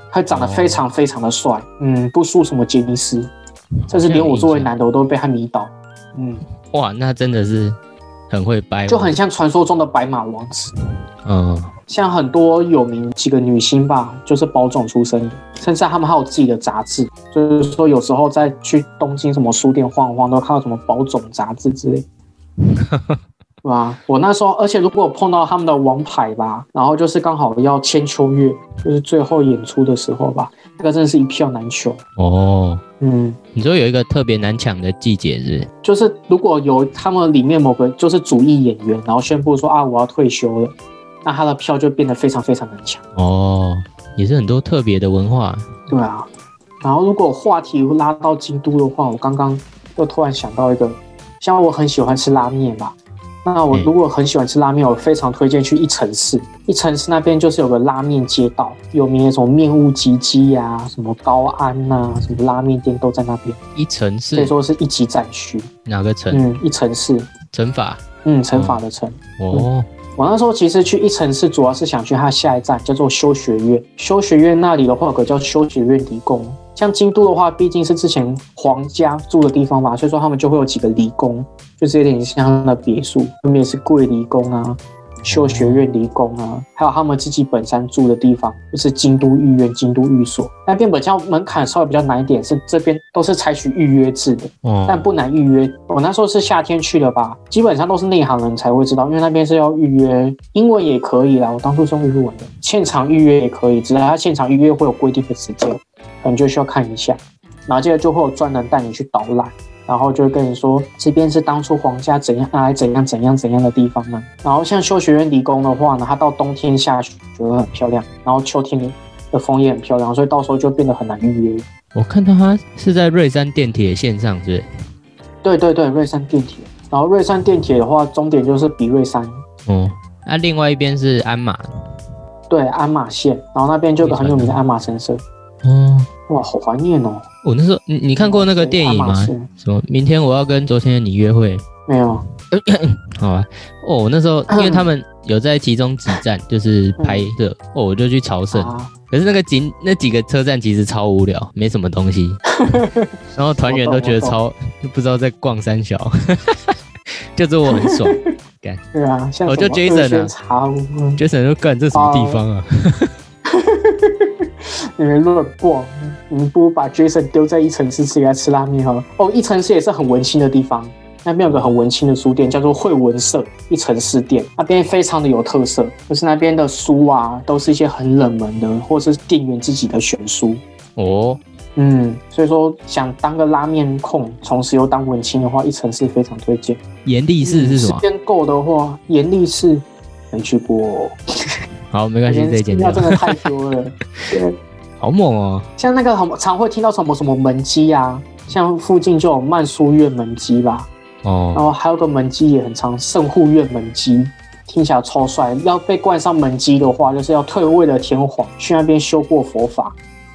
她长得非常非常的帅，嗯，不输什么杰尼斯，甚至连我作为男的我都被他迷倒。嗯，哇，那真的是很会掰，就很像传说中的白马王子。嗯。像很多有名几个女星吧，就是保种出身的，甚至他们还有自己的杂志，就是说有时候在去东京什么书店晃晃，都看到什么保种杂志之类。对吧？我那时候，而且如果我碰到他们的王牌吧，然后就是刚好要千秋月，就是最后演出的时候吧，那个真的是一票难求。哦，嗯，你说有一个特别难抢的季节日？就是如果有他们里面某个就是主力演员，然后宣布说啊我要退休了，那他的票就变得非常非常难抢。哦，也是很多特别的文化。对啊，然后如果话题拉到京都的话，我刚刚又突然想到一个，像我很喜欢吃拉面吧。那我嗯如果很喜欢吃拉面，我非常推荐去一城市。一城市那边就是有个拉面街道，有名的什么面屋吉吉呀、什么高安呐、什么拉面店都在那边，一城市可以市说是一级战区。哪个城？嗯，一城市，城法。嗯，乘法的乘。哦，我那时候其实去一城市，主要是想去它下一站叫做修学院。修学院那里的话，有个叫修学院理工。像京都的话，毕竟是之前皇家住的地方嘛，所以说他们就会有几个离宫，就是有点像他们的别墅，分别是贵离宫啊、修学院理工啊，还有他们自己本身住的地方，就是京都御苑、京都御所。那边比较门槛稍微比较难一点，是这边都是采取预约制的。嗯，但不难预约。我那时候是夏天去的吧，基本上都是内行人才会知道，因为那边是要预约，英文也可以啦。我当初是用日文的，现场预约也可以，只是他现场预约会有规定的时间，可能就需要看一下。然后接着就会有专人带你去导览。然后就会跟你说，这边是当初皇家怎样来怎样怎样怎样的地方呢？然后像修学院理工的话呢，它到冬天下雪就会很漂亮，然后秋天的枫叶很漂亮，所以到时候就变得很难预约。我看到它是在瑞山电铁线上，是不是？对对对，瑞山电铁。然后瑞山电铁的话，终点就是比瑞山，嗯，那、另外一边是鞍马。对鞍马线。然后那边就有个很有名的鞍马神社，哦，哇，好怀念哦。我那时候你你看过那个电影吗什么？明天我要跟昨天的你约会。没有？好吧，哦，我那时候 因为他们有在其中几站就是拍摄，哦，我就去朝圣。啊，可是那个景那几个车站其实超无聊，没什么东西，然后团员都觉得超就不知道在逛三小，就是我很爽。对啊，像我就 Jason 啊，Jason 就干这什么地方啊？你们乱逛，你们不如把 Jason 丢在一层市吃给他吃拉面好了。哦，一层市也是很文青的地方。那边有个很文青的书店，叫做惠文社一城市店，那边非常的有特色，就是那边的书啊，都是一些很冷门的，或者是店员自己的选书。哦，嗯，所以说想当个拉面控，同时又当文青的话，一城市非常推荐。严力士是什么时？间够的话，严力士没去过，好，没关系，这一剪掉。真的太多了。对，好猛哦！像那个很，常会听到什么什么门基啊，像附近就有曼殊院门基吧，哦然哦，后还有个门基也很长，圣护院门基，听起来超帅。要被冠上门基的话，就是要退位的天皇去那边修过佛法。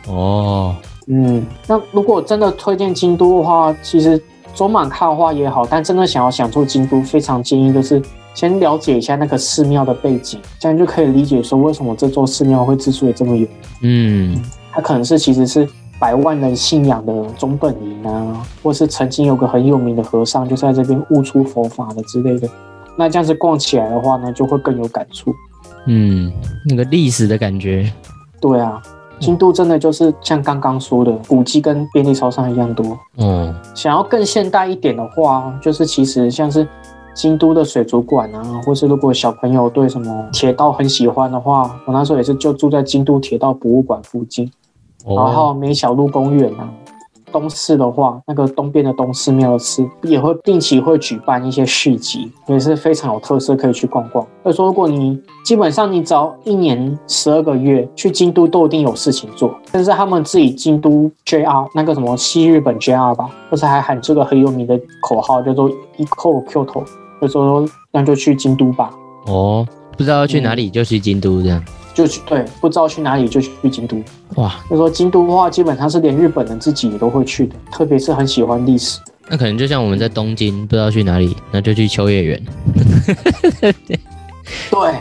哦，嗯，那如果真的推荐京都的话，其实走马看花也好，但真的想要享受京都，非常建议就是先了解一下那个寺庙的背景，这样就可以理解说为什么这座寺庙会之所以这么有名。嗯，它可能是其实是百万人信仰的总本营啊，或是曾经有个很有名的和尚就在这边悟出佛法的之类的。那这样子逛起来的话呢，就会更有感触。嗯，那个历史的感觉，对啊，京都真的就是像刚刚说的，古迹跟便利超商一样多。嗯，想要更现代一点的话，就是其实像是京都的水族馆啊，或是如果小朋友对什么铁道很喜欢的话，我那时候也是就住在京都铁道博物馆附近，然后梅小路公园啊。东市的话，那个东边的东寺庙寺也会定期会举办一些市集，也是非常有特色，可以去逛逛。所以说，如果你基本上你只要一年十二个月去京都，都一定有事情做。但是他们自己京都 JR 那个什么西日本 JR 吧，不是还喊这个很有名的口号叫做 “Eco Kyoto”，就说那就去京都吧，哦，不知道要去哪里就去京都这样。就去对，不知道去哪里就去京都。哇，就说京都的话，基本上是连日本人自己也都会去的，特别是很喜欢历史。那可能就像我们在东京不知道去哪里，那就去秋叶原。对，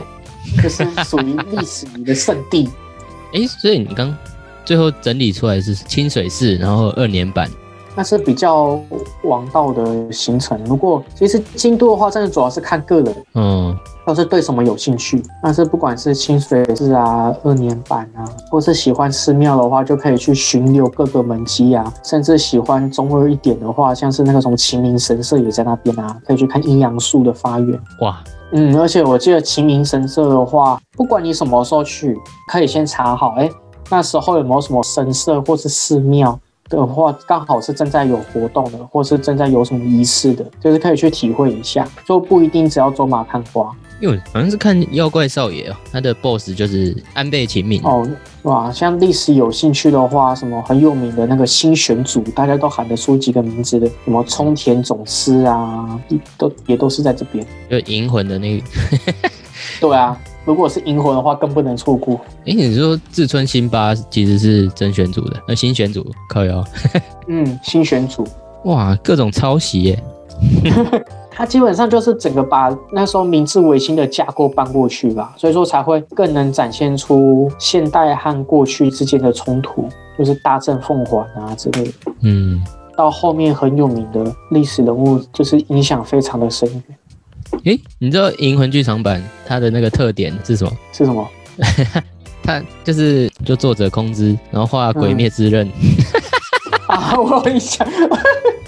就是属于历史里的圣地。诶，所以你刚最后整理出来是清水寺，然后二年版，那是比较王道的行程。如果其实京都的话，真的主要是看个人，嗯，要是对什么有兴趣，但是不管是清水寺啊、二年坂啊，或是喜欢寺庙的话，就可以去巡游各个门基啊。甚至喜欢中二一点的话，像是那个什么秦明神社也在那边啊，可以去看阴阳树的发源。哇，嗯，而且我记得秦明神社的话，不管你什么时候去，可以先查好，哎，那时候有没有什么神社或是寺庙的话，刚好是正在有活动的，或是正在有什么仪式的，就是可以去体会一下，就不一定只要走马看花因为好像是看妖怪少爷哦，他的 BOSS 就是安倍晴明。哦。哇，像历史有兴趣的话，什么很有名的那个新选组，大家都喊得出几个名字的，什么冲田总司啊，都也都是在这边。就银魂的那个，对啊，如果是银魂的话，更不能错过。哎，你说志村新八其实是真选组的，呃，新选组靠腰，嗯，新选组。哇，各种抄袭耶，它基本上就是整个把那时候明治维新的架构搬过去吧，所以说才会更能展现出现代和过去之间的冲突，就是大正奉还啊之类的。嗯，到后面很有名的历史人物，就是影响非常的深远。诶，你知道银魂剧场版它的那个特点是什么？是什么？它就是就作者空之，然后画《鬼灭之刃》啊，我有印象，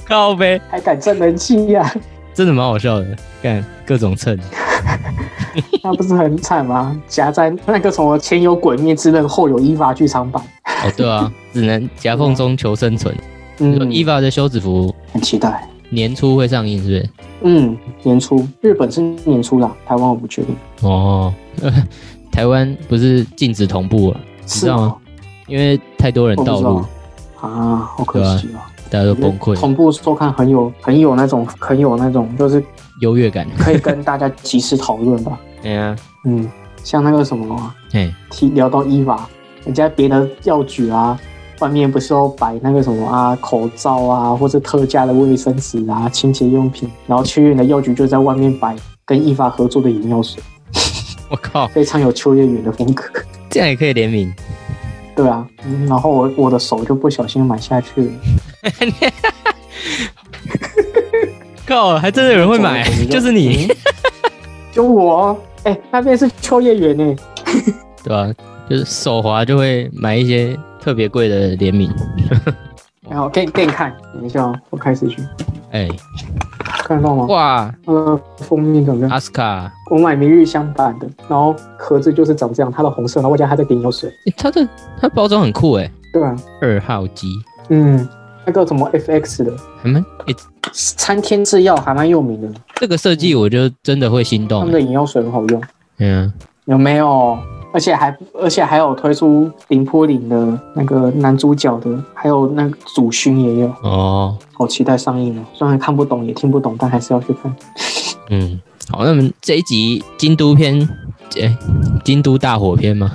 靠呗，还敢真人气呀、真的蛮好笑的，干各种蹭。那不是很惨吗？夹在那个什么前有《鬼灭之刃》，后有伊法剧场版。哦，对啊，只能夹缝中求生存。嗯，EVA 的休止符很期待。年初会上映，是不是？嗯，年初日本是年初啦，台湾我不确定。哦，台湾不是禁止同步了，你是知道吗吗？？因为太多人道盗录，啊，好可惜啊！大家都崩溃，同步收看很有很有那种很有那种，就是优越感。可以跟大家及时讨论吧。对呀，嗯，像那个什么啊嘿，提聊到伊娃，人家别的药局啊，外面不是要摆那个什么啊口罩啊，或者特价的卫生纸啊、清洁用品，然后秋叶原的药局就在外面摆跟易发合作的眼药水，我靠，非常有秋叶原的风格。这样也可以联名？对啊，嗯，然后我我的手就不小心买下去了。靠，还真的有人会买就，是你，嗯就我，哎、那边是秋叶原呢。对啊？就是手滑就会买一些特别贵的联名。然后给你给你看，等一下哦，我开始去哎，看得到吗？哇，那个封面怎么样？阿斯卡，我买明日香版的，然后盒子就是长这样，它的红色，然后外加它的点有水。诶它的它包装很酷哎，对啊，二号机，嗯，那个什么 FX 的还蛮诶，参天制药还蛮有名的，这个设计我就真的会心他动欸。们的饮料水很好用，嗯，有没有？而且还而且还有推出林波林的那个男主角的，还有那个主勋也有，哦，好期待上映哦！虽然看不懂也听不懂，但还是要去看。嗯，好，那么这一集京都篇，哎，京都大火篇吗，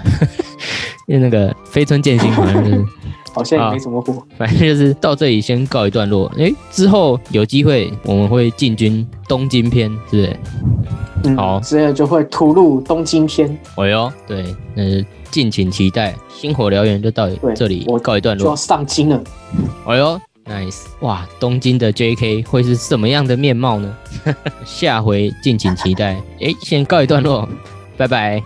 因为那个飞村剑心好像是，好像也没什么火。反正就是到这里先告一段落。哎，之后有机会我们会进军东京篇，是不是？嗯，好之后就会吐露东京篇，哎呦，对，那就敬请期待。星火燎原就到对这里我告一段落就要。上京了。哎呦，nice！哇，东京的 J.K. 会是什么样的面貌呢？下回敬请期待。哎，先告一段落，拜拜。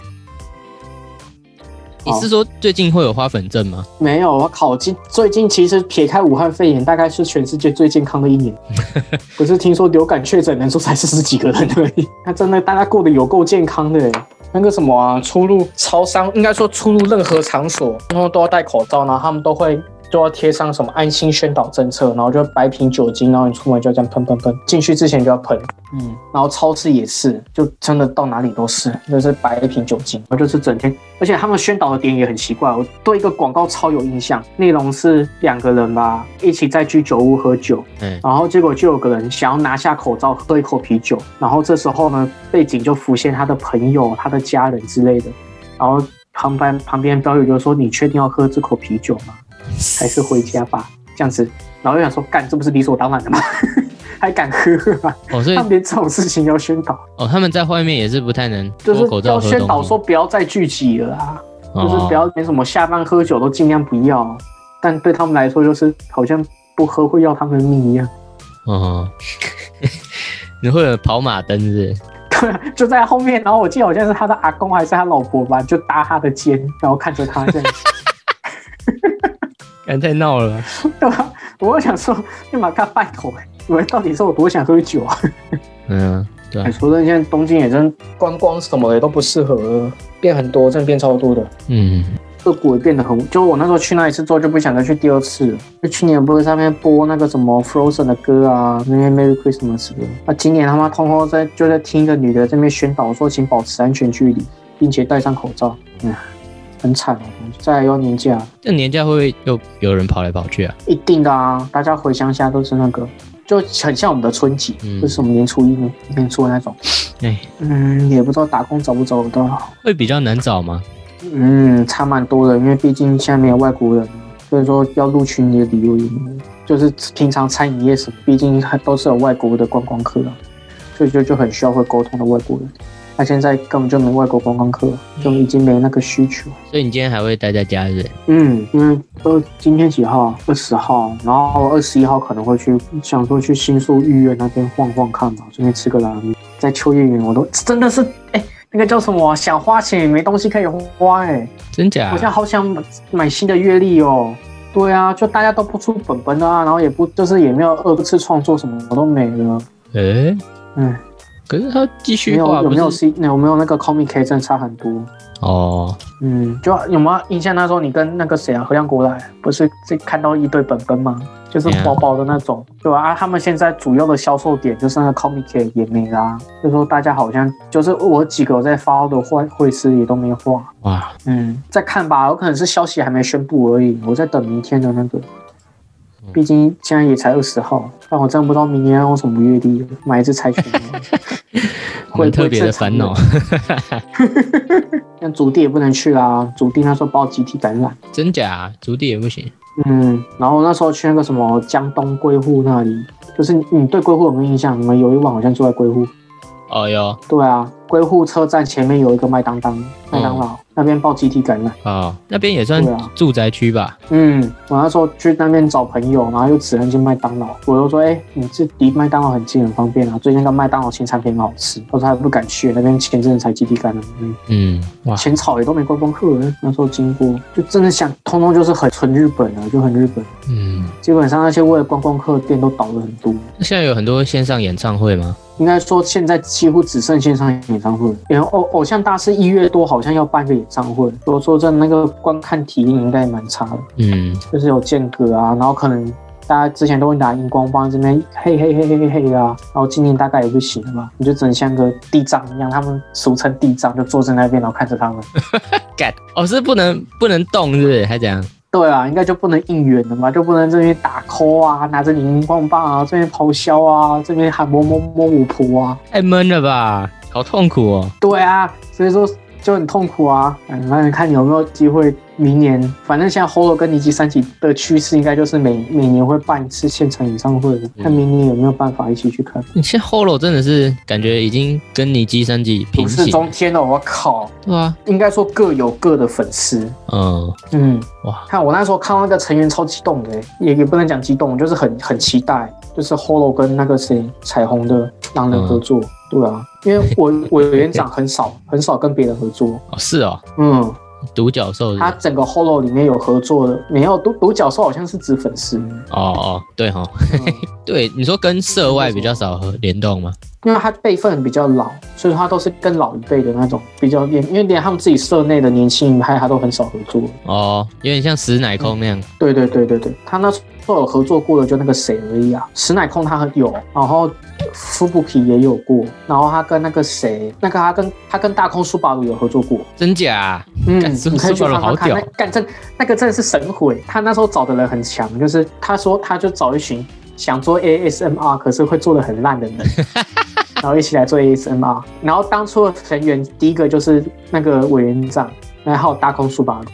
你是说最近会有花粉症吗？没有，我靠今最近其实撇开武汉肺炎，大概是全世界最健康的一年。可是听说流感确诊人数才四十几个人而已，那真的大家过得有够健康的耶。那个什么啊，出入超商，应该说出入任何场所，然后都要戴口罩，然后他们都会都要贴上什么安心宣导政策，然后就白瓶酒精，然后你出门就要这样喷喷喷，进去之前就要喷，嗯，然后超市也是，就真的到哪里都是，就是白瓶酒精，然后就是整天，而且他们宣导的点也很奇怪，我对一个广告超有印象，内容是两个人吧一起在居酒屋喝酒，嗯，然后结果就有个人想要拿下口罩喝一口啤酒，然后这时候呢，背景就浮现他的朋友、他的家人之类的，然后旁边旁边标语就说：“你确定要喝这口啤酒吗？还是回家吧？”这样子，然后又想说：“干，这不是理所当然的吗？还敢喝啊？哦，所以他们连这种事情要宣导，哦，他们在外面也是不太能就是要宣导说，不要再聚集了啊，哦就是不要连什么下班喝酒都尽量不要。但对他们来说，就是好像不喝会要他们命一样。哦，你会有跑马灯是是？对啊，就在后面，然后我记得好像是他的阿公还是他老婆吧，就搭他的肩，然后看着他这样子，干太闹了吧，对吧？我就想说，立马看拜头，以为到底是我多想喝酒啊？嗯，对啊哎，说真的，现在东京也真观光什么的都不适合了，变很多，真的变超多的。嗯，恶谷也变得很，就我那时候去那一次之后就不想再去第二次了。就去年不是上面播那个什么 Frozen 的歌啊，那些 Merry Christmas 的，那、今年他妈通通在就在听一个女的这边宣导说，请保持安全距离，并且戴上口罩。嗯，很惨哦。再来又要年假，那年假会不会又有人跑来跑去啊？一定的啊，大家回乡下都是那个，就很像我们的春节，嗯就是我们年初一、年初二那种。哎，嗯，也不知道打工找不找得到。会比较难找吗？嗯，差蛮多的，因为毕竟现在没有外国人，所以说要录取你的理由也没有。就是平常餐饮业什么，毕竟还都是有外国的观光客啊，所以就就很需要会沟通的外国人。那现在根本就没外国观光客，就已经没那个需求。所以你今天还会待在家是不是？嗯，因为都今天几号？二十号，然后二十一号可能会去，想说去新宿御苑那边晃晃看吧，顺便吃个拉面。在秋叶原，我都真的是，哎、那个叫什么啊？想花钱也没东西可以花、哎。真假我现？在好想买买新的阅历哦。对啊，就大家都不出本本啊，然后也不就是也没有二次创作，什么我都没了。哎，嗯，可是他继续画不有有没有？C 有没有那个 Comic K 真的差很多。哦，嗯，就有没有印象？那时候你跟那个谁啊，何亮国来，不是这看到一堆本本吗？就是薄薄的那种，对吧、啊？他们现在主要的销售点就是那个 Comic K 也没啦，就说大家好像就是我几个在发的会会师也都没画。哇，嗯，再看吧，有可能是消息还没宣布而已，我在等明天的那个。毕竟现在也才二十号，但我真不知道明年要用什么月历，买一只柴犬 会。特别的烦恼，像 竹地也不能去啦，竹地那时候报集体感染。真假？啊竹地也不行。嗯，然后那时候去那个什么江东龟户那里，就是你你对龟户有没有印象？你们有一晚好像住在龟户。哦哟，对啊，龟户车站前面有一个麦当当，麦当劳、那边报集体感染。哦，那边也算住宅区吧？嗯，我那时候去那边找朋友，然后又只能进麦当劳，我就说，哎、你这离麦当劳很近，很方便啊。最近那个麦当劳新产品很好吃，我说还不敢去，那边前阵子才集体感染，嗯，嗯，哇，浅草也都没观光客，那时候经过，就真的想，通通就是很纯日本啊，就很日本。嗯，基本上那些为了观光客店都倒了很多。那现在有很多线上演唱会吗？应该说现在几乎只剩线上演唱会，然后偶偶像大师一月多好像要办个演唱会，我说真的，那个观看体验应该也蛮差的。嗯，就是有间隔啊，然后可能大家之前都会拿荧光棒这边嘿嘿嘿嘿嘿嘿啊，然后今年大概也不行了吧，你就只能像个地藏一样，他们俗称地藏，就坐在那边然后看着他们。干哦，是不能不能动，是不是？还怎样？对啊，应该就不能应援了嘛，就不能这边打 call 啊，拿着你荧光棒啊，这边咆哮啊，这边喊摸摸摸五婆啊，太闷了吧，好痛苦哦。对啊，所以说就很痛苦啊。嗯，那你看你有没有机会明年？反正现在 Holo 跟尼基三级的趋势应该就是每每年会办一次现场演唱会的，看明年有没有办法一起去看。你现在 Holo 真的是感觉已经跟尼基三级平如是行，中天了，我靠！对啊，应该说各有各的粉丝。嗯，嗯，哇，看我那时候看到那个成员超激动的欸，也也不能讲激动，就是很很期待，就是 Holo 跟那个谁彩虹的狼人合作。对啊，因为我 委员长很少很少跟别人合作。哦是哦，嗯，独角兽他整个 Holo 里面有合作的，没有独独角兽好像是指粉丝，哦哦，对哈、哦，嗯对，你说跟社外比较少和联动吗？因为他辈分比较老，所以他都是跟老一辈的那种比较连，因为连他们自己社内的年轻派他都很少合作。哦，有点像死奶空那样。对对对对对，他那时候有合作过的就那个谁而已啊，石乃空他很有，然后富布皮也有过，然后他跟那个谁，那个他跟他跟大空苏巴鲁有合作过，真假？嗯，你可以去苏巴鲁好看看看，屌那干真那个真的是神回，他那时候找的人很强，就是他说他就找一群想做 ASMR 可是会做的很烂的人。然后一起来做 ASMR，然后当初的成员第一个就是那个委员长，然后大空苏巴鲁，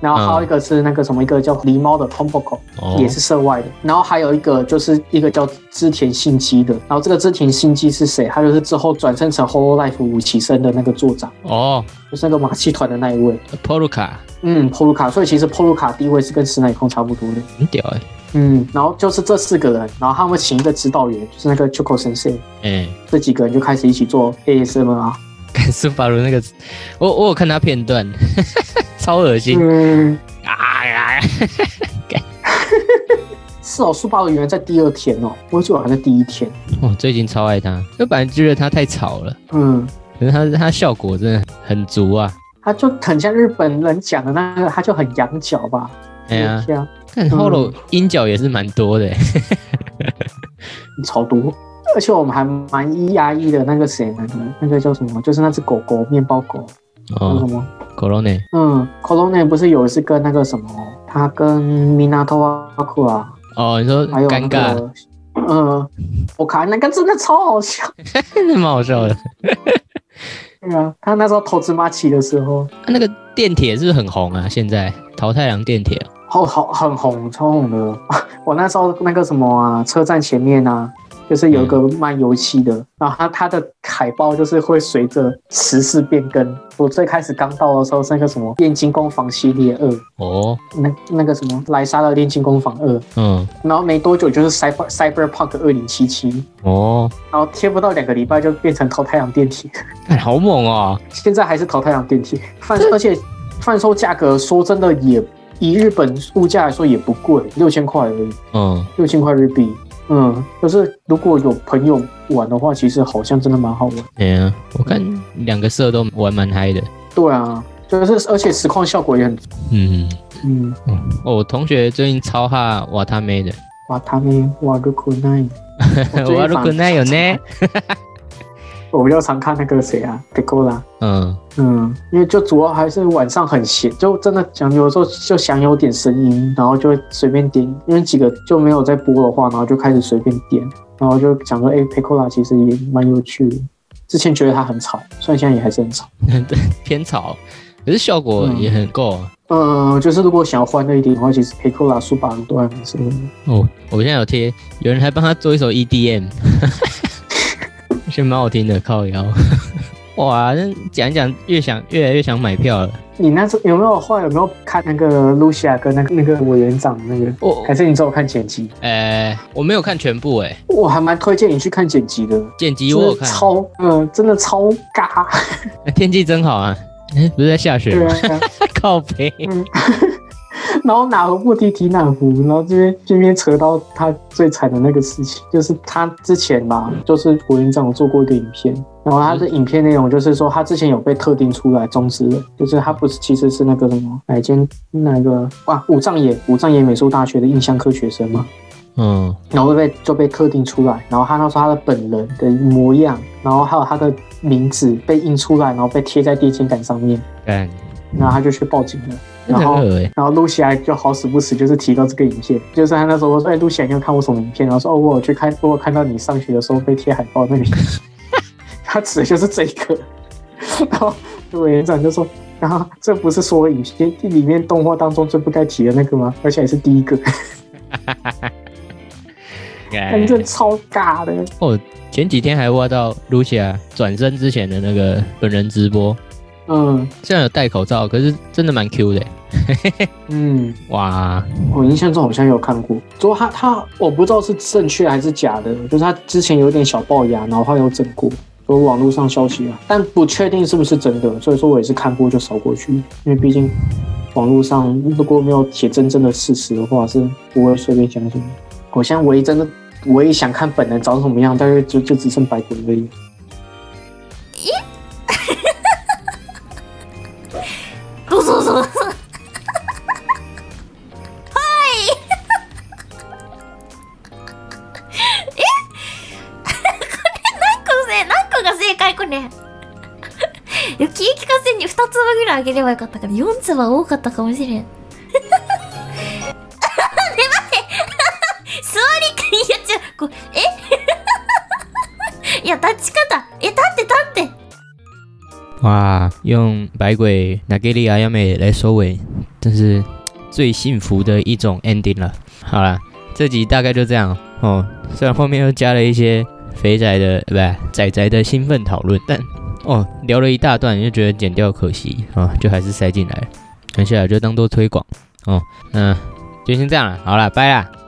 然后还有一个是那个什么，一个叫狸猫的 Tomboko，、哦也是涉外的。然后还有一个就是一个叫织田信基的，然后这个织田信基是谁？他就是之后转生成 Holo Life 武崎生的那个座长，哦就是那个马戏团的那一位。，Poluka 嗯，波鲁卡，所以其实波鲁卡地位是跟石乃空差不多的。很屌哎，嗯，然后就是这四个人，然后他们请一个指导员，就是那个 Choco Sensei，哎，这几个人就开始一起做 ASMR。看苏巴鲁那个，我我有看他片段，超恶心嗯，啊呀！是哦，苏巴鲁原来在第二天哦，我记得我还在第一天。我最近超爱他，我本来觉得他太吵了，嗯，可是他他效果真的很足啊。他就很像日本人讲的那个，他就很羊角吧。哎呀，看 Holo 音角也是蛮多的欸，超多。而且我们还蛮压抑的，那个谁，那个那个叫什么？就是那只狗狗，面包狗，叫什哦么？，Corona，嗯 c o l o n e 不是有一次跟那个什么，他跟 Minato 啊库啊，哦，你说还有那个，嗯，我看那个真的超好笑。真的蛮好笑的。对啊，他那时候投资马奇的时候，啊那个电铁是不是很红啊？现在桃太郎电铁哦，好好很红，超红的。我那时候那个什么啊，车站前面啊，就是有一个卖油漆的，然后它它的海报就是会随着时事变更。我最开始刚到的时候是那个什么炼金工坊系列二，哦，那那个什么莱莎的炼金工坊二，嗯，然后没多久就是 Cyber Cyberpunk 二零七七，哦，然后贴不到两个礼拜就变成淘太阳电梯，哎好猛啊，现在还是淘太阳电梯，贩而且贩售价格说真的也以日本物价来说也不贵，六千块而已。嗯，六千块日币。嗯，就是如果有朋友玩的话，其实好像真的蛮好玩。哎呀，我看两个社都玩蛮嗨的，对啊，就是而且实况效果也很，嗯，嗯，哦，我同学最近超哈瓦他妹的，瓦，他们哇如果那，我最近瓦鲁库奈有呢，我比较常看那个谁啊 p i c o l a 嗯，嗯，因为就主要还是晚上很闲，就真的想有时候就想有点声音，然后就会随便点，因为几个就没有在播的话，然后就开始随便点，然后就想说，哎、p i c o l a 其实也蛮有趣的。之前觉得它很吵，虽然现在也还是很吵。对，偏吵，可是效果也很够啊。嗯，就是如果想要欢乐一点的话，其实 p 克 c o l a 苏巴鲁都还蛮适合的。哦，我现在有贴，有人还帮他做一首 EDM，觉得蛮好听的，靠腰。哇，那讲一讲，越想越来越想买票了。你那时候有没有后来有没有看那个露西亚跟那个那个委员长那个？哦还是你只有看剪辑？呃，我没有看全部诶，我还蛮推荐你去看剪辑的，剪辑我有看。超嗯，真的超尬。天气真好啊！哎，不是在下雪吗？啊，靠背。嗯。然后哪壶不提提哪壶，然后这边这边扯到他最惨的那个事情，就是他之前吧，就是委员长有做过一个影片，然后他的影片内容就是说他之前有被特定出来中之人，就是他不是其实是那个什么哪一间那个哇五藏野五藏野美术大学的印象科学生嘛，嗯，然后就被就被特定出来，然后他那时候他的本人的模样，然后还有他的名字被印出来，然后被贴在电线杆上面，干，然后他就去报警了。然后。然后露西亚就好死不死，就是提到这个影片，就是他那时候我说，哎、露西亚，你有看过什么影片？然后说，哦，我有去看，我有看到你上学的时候被贴海报那个，他指的就是这个。然后委员长就说，然后这不是所有影片里面动画当中最不该提的那个吗？而且还是第一个，干 反正超尬的。哦，前几天还挖到 Lucia 转身之前的那个本人直播，嗯虽然有戴口罩，可是真的蛮 Q 的。嗯，哇，我印象中好像有看过，不过他他我不知道是正确还是假的，就是他之前有点小龅牙，然后他有整过，有网络上消息啊，但不确定是不是真的，所以说我也是看过就扫过去，因为毕竟网络上如果没有写真正的事实的话，是不会随便相信的。我现在唯一真的唯一想看本人长什么样，大概就就只剩白骨而已。あげればよかったから4粒は多かったかもしれん。ね待って 座りかいやちゃこえ？いや立ち方え立って立って哇，用百鬼 Nagiri 阿亚美来收尾，真是最幸福的一种 ending 了。好了，这集大概就这样哦。虽然后面又加了一些肥仔的，不对，仔仔的兴奋讨论，但哦聊了一大段，就觉得剪掉可惜啊，就还是塞进来了。接下来就当做推广哦。嗯，就先这样了。好了，拜了。